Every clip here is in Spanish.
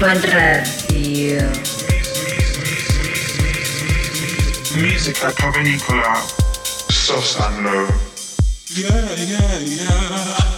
Urban Radio. Music at Provenicola, soft and low. Yeah, yeah, yeah.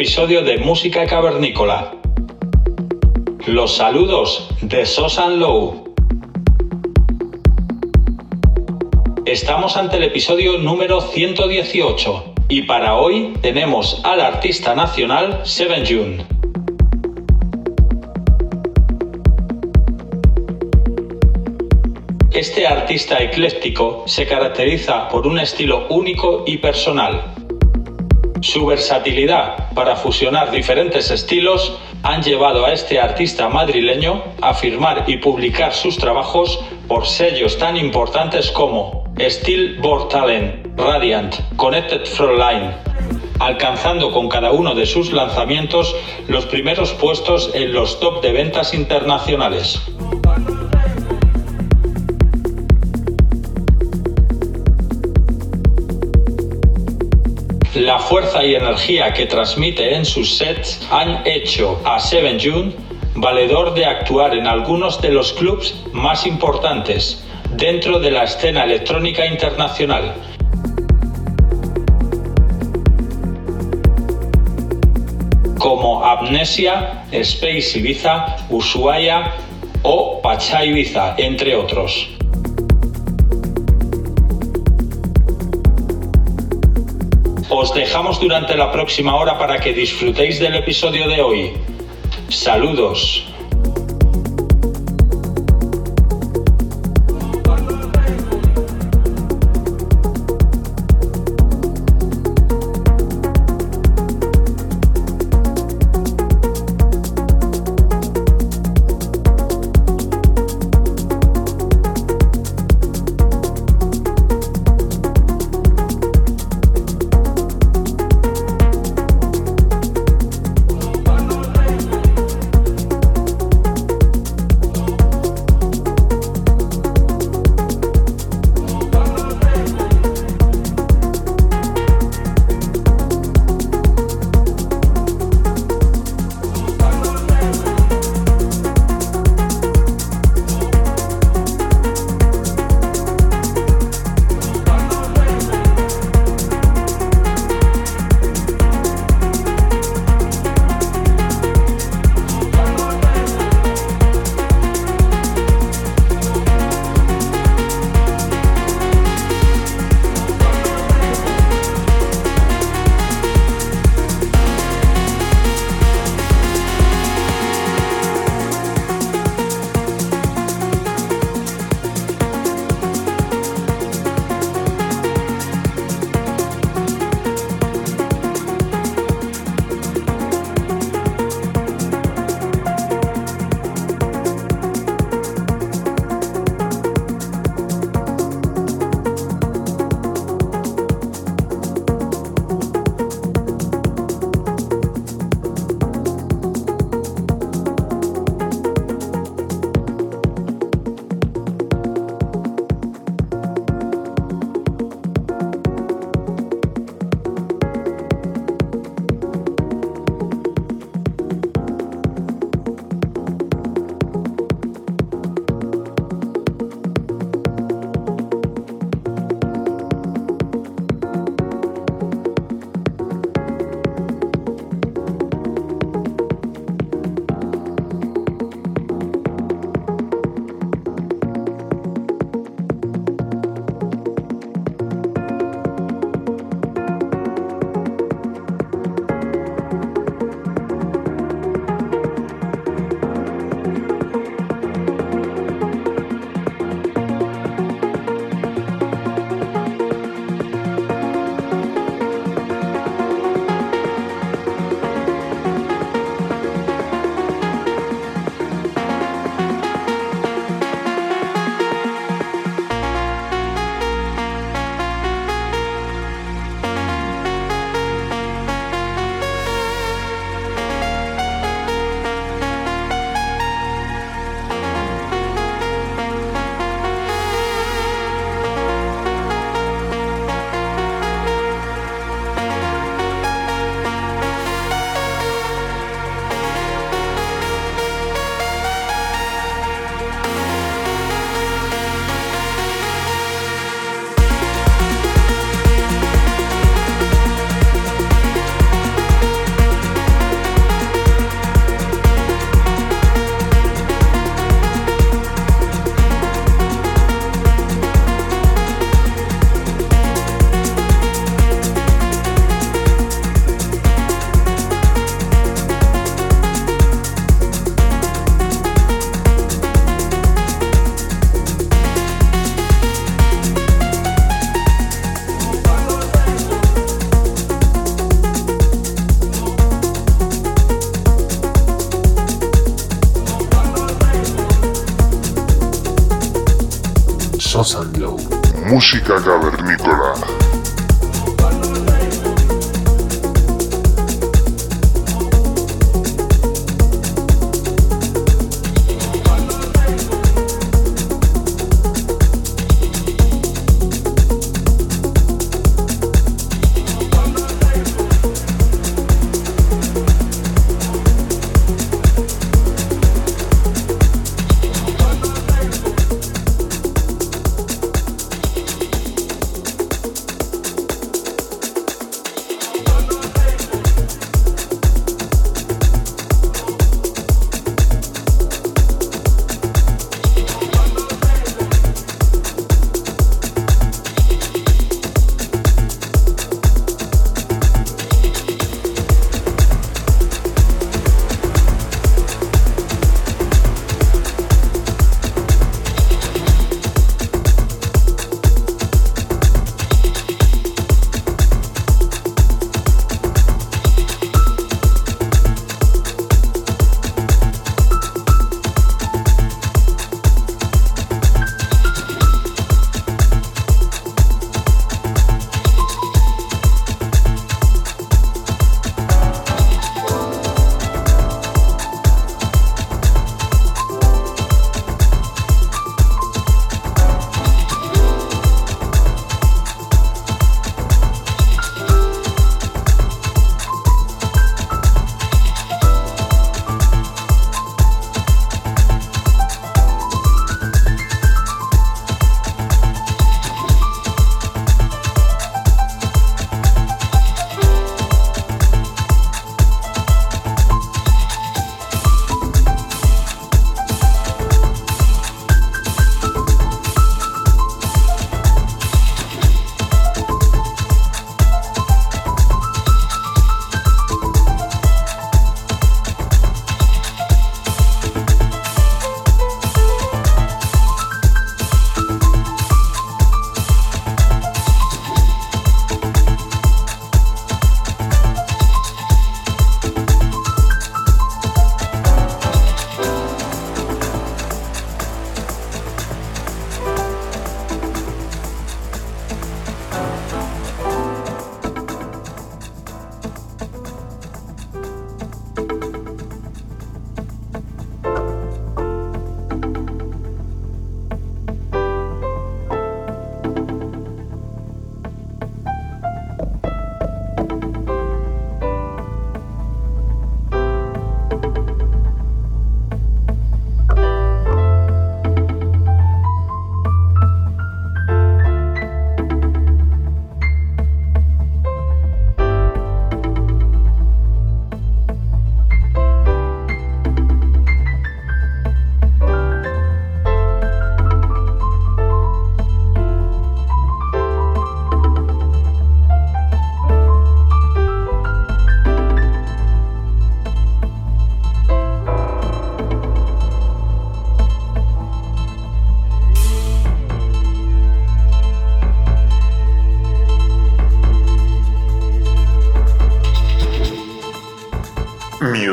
Episodio de Música Cavernícola. Los saludos de Sosan Low. Estamos ante el episodio número 118 y para hoy tenemos al artista nacional Seven June. Este artista ecléctico se caracteriza por un estilo único y personal, su versatilidad para fusionar diferentes estilos han llevado a este artista madrileño a firmar y publicar sus trabajos por sellos tan importantes como Steel Board Talent, Radiant, Connected Frontline, alcanzando con cada uno de sus lanzamientos los primeros puestos en los top de ventas internacionales. La fuerza y energía que transmite en sus sets han hecho a Seven June valedor de actuar en algunos de los clubs más importantes dentro de la escena electrónica internacional. como Amnesia, Space Ibiza, Ushuaia o Pacha Ibiza, entre otros. Os dejamos durante la próxima hora para que disfrutéis del episodio de hoy. Saludos.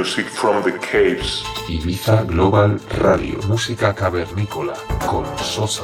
Music from the Caves. Ibiza Global Radio, música cavernícola con Sosa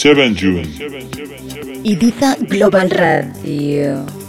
7 June. Ibiza Global Radio.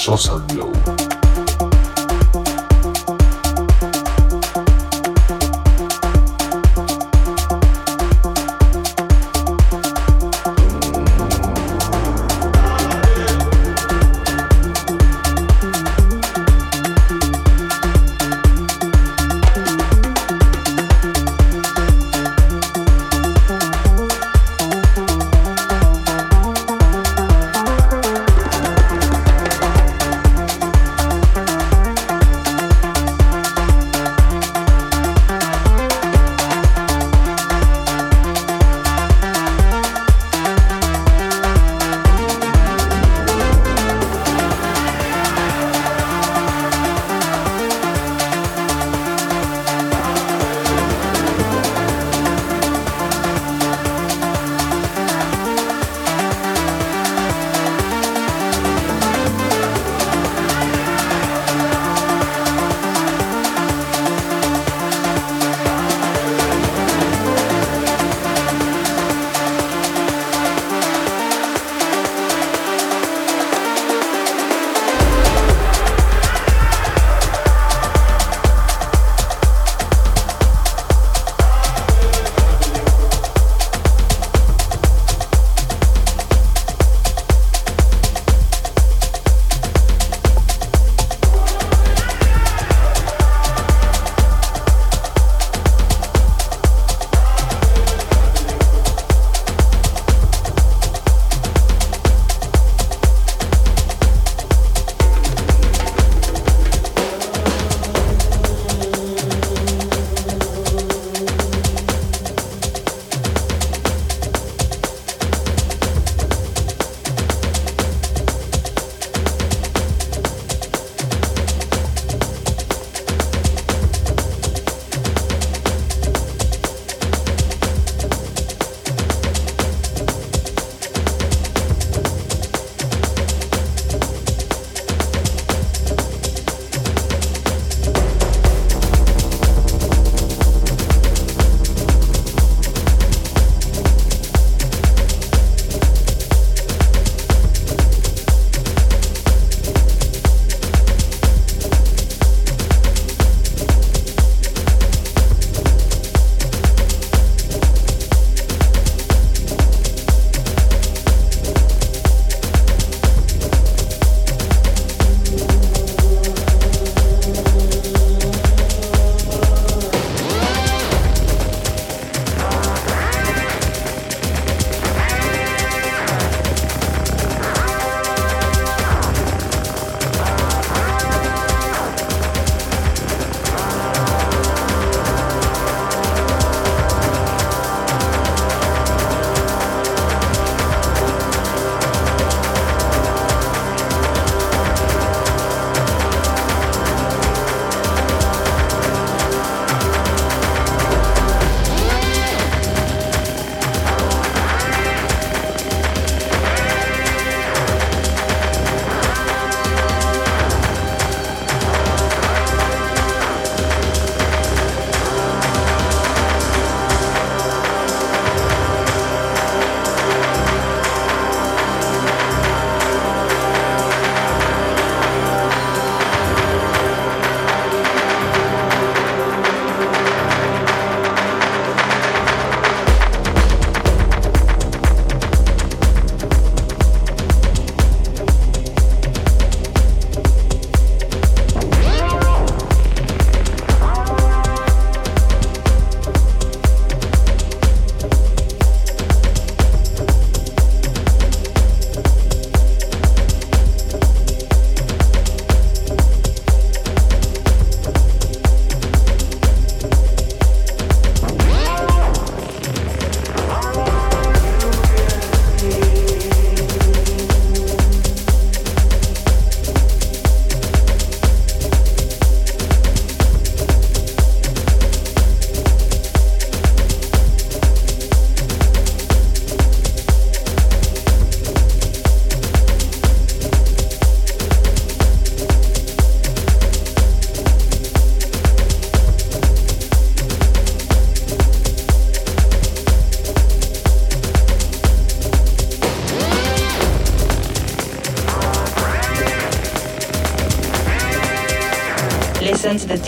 Sosa Glow.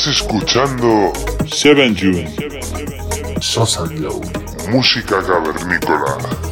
Estás escuchando Seven June. Sosa música cavernícola.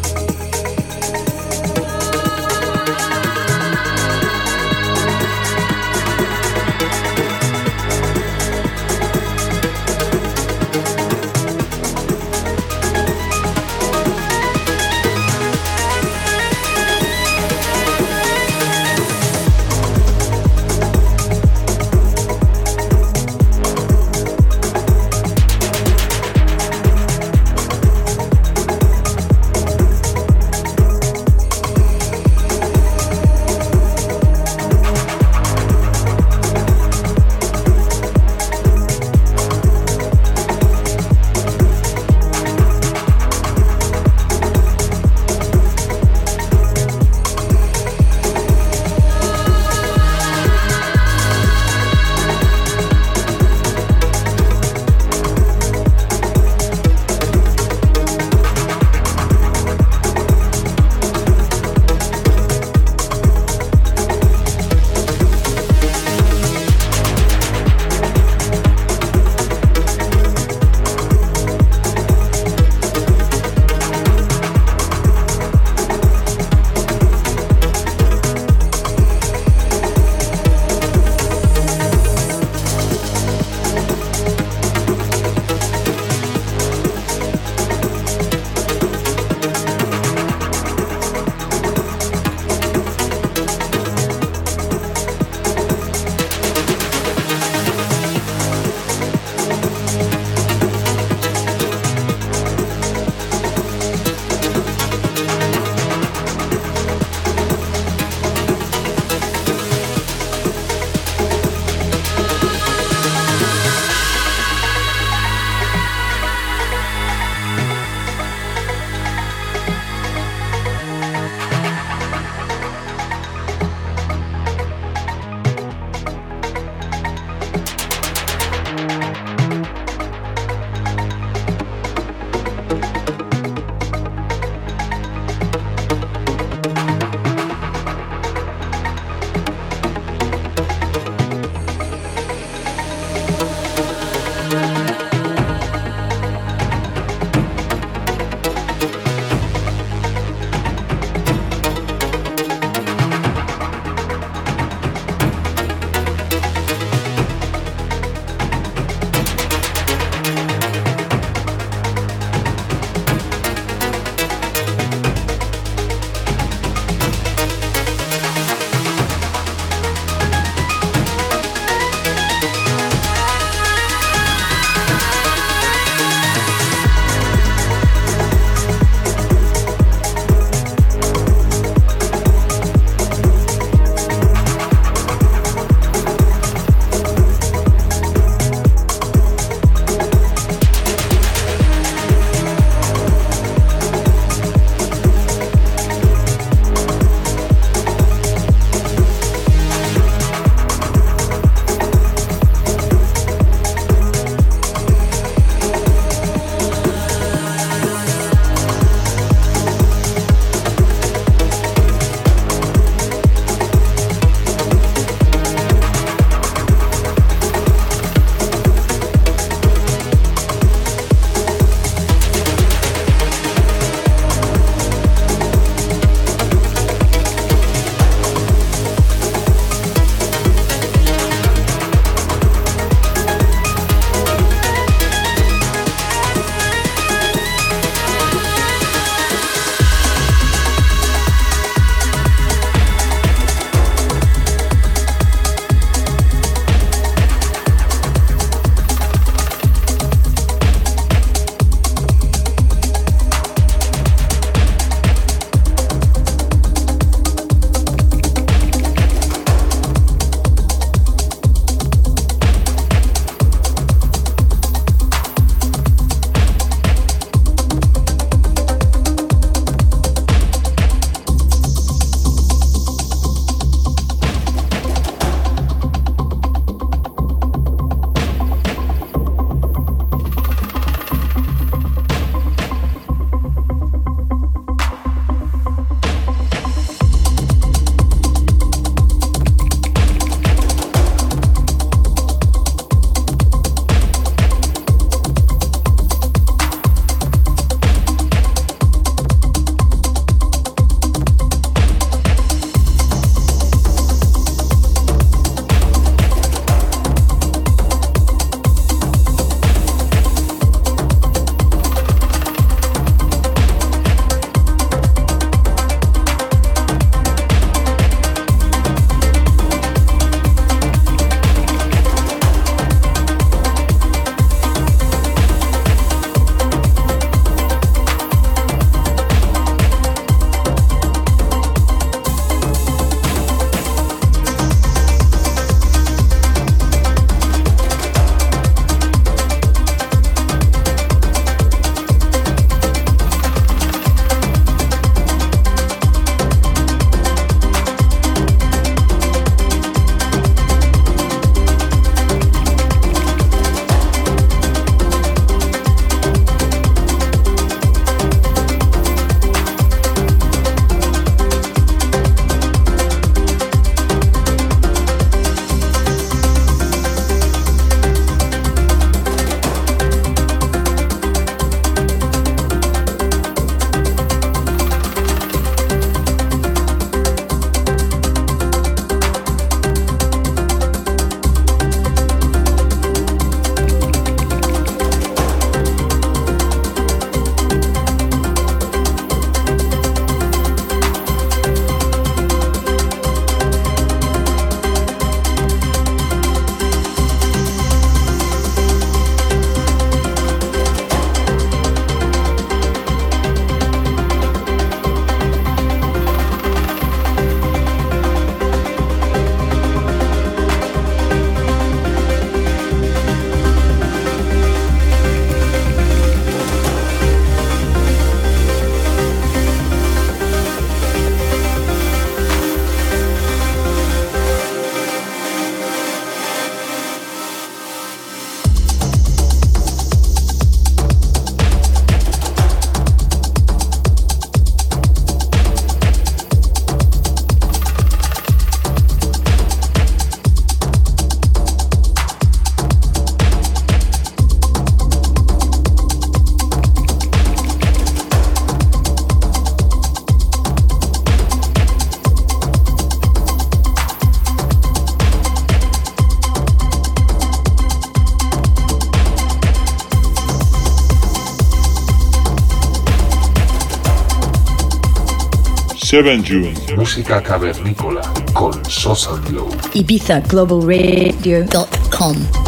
7 June. Música cavernícola con Sosa Glow. ibizaglobalradio.com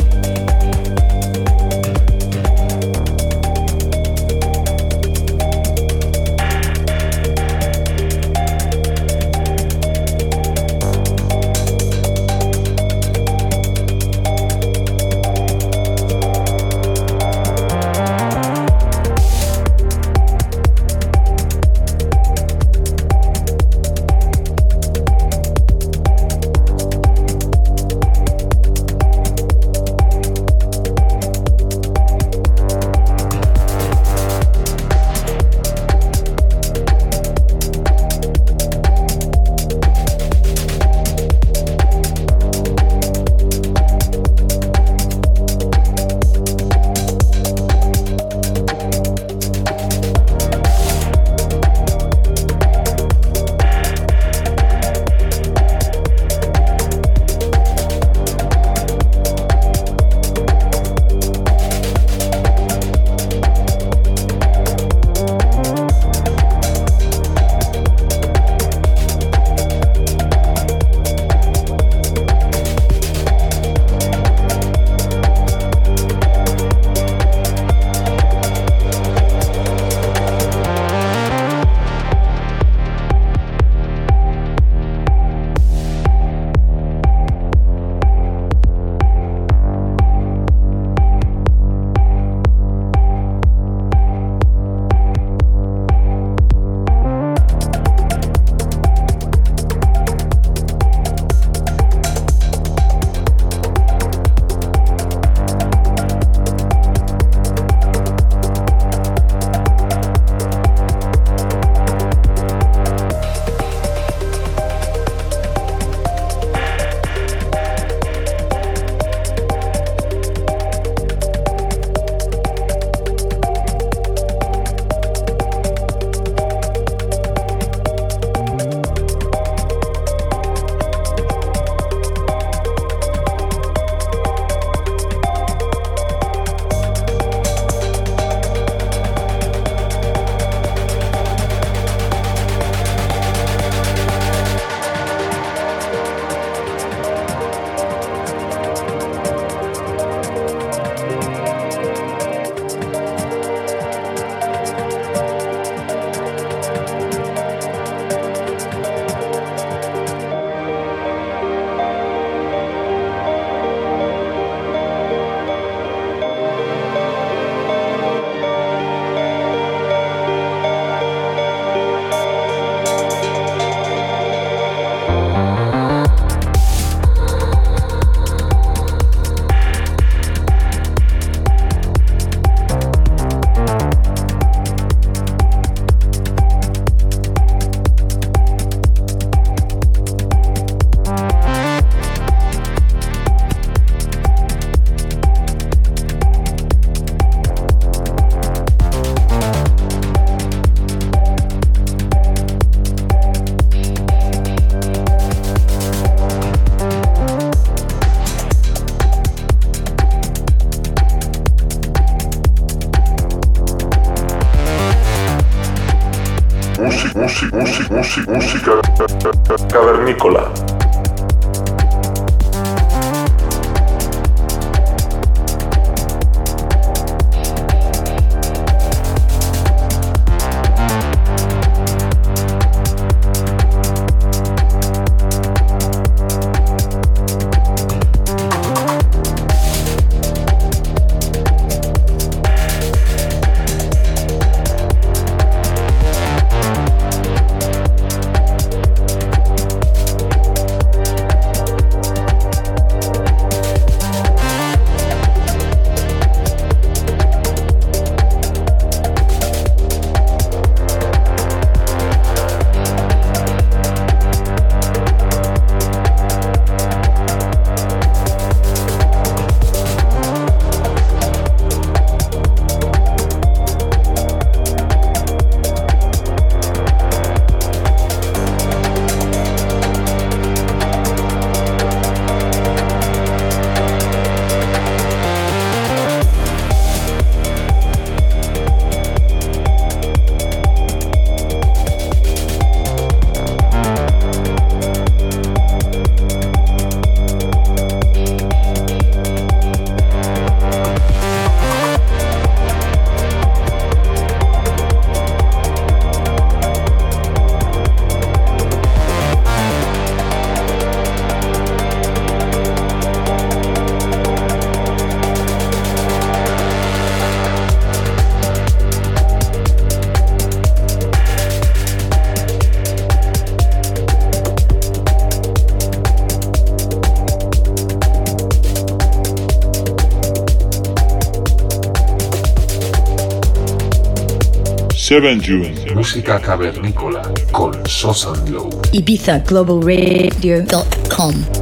7 June. Música cavernícola con Sosa Glow. Ibiza Global Radio.com.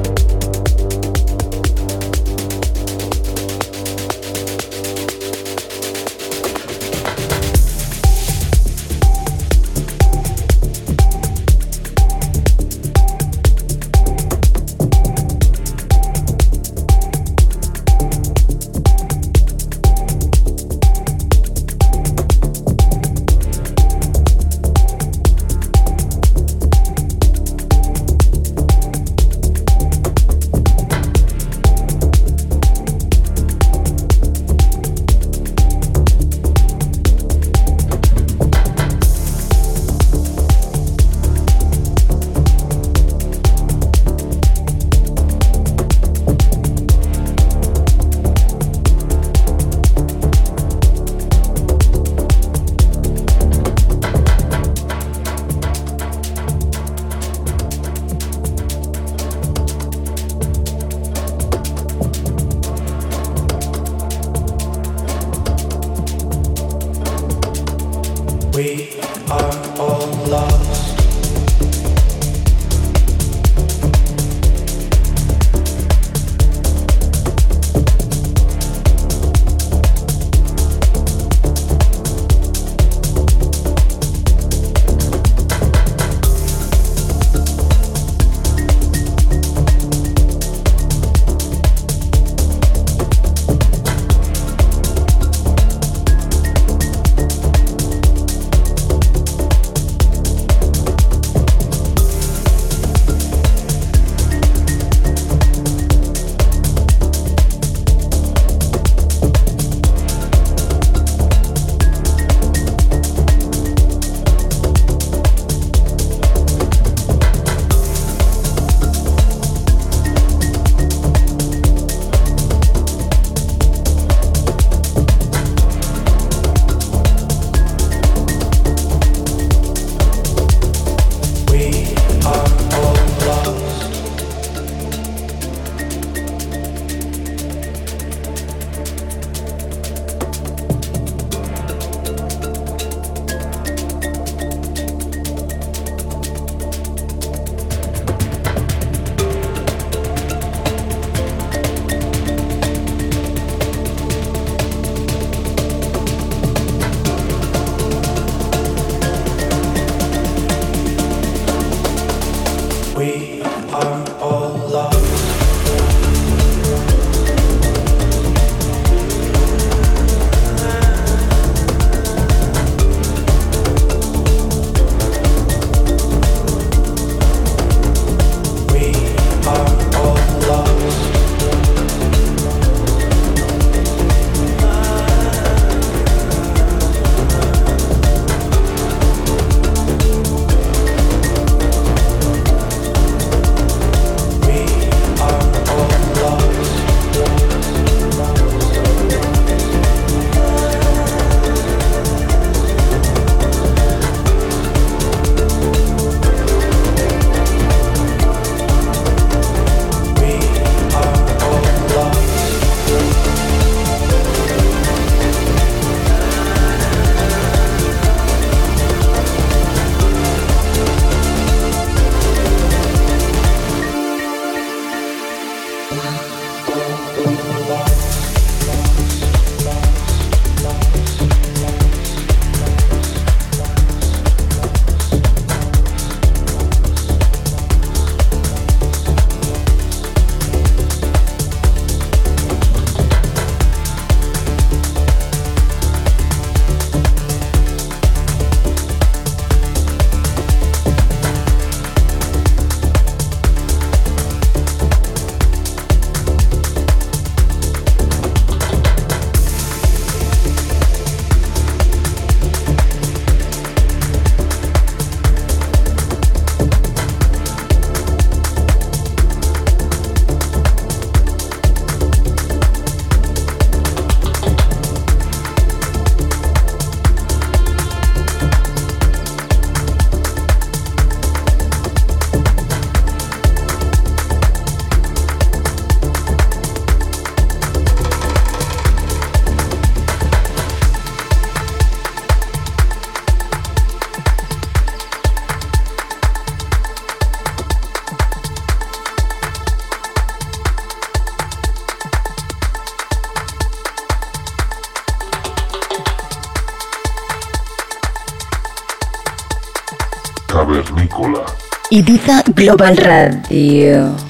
Global Radio.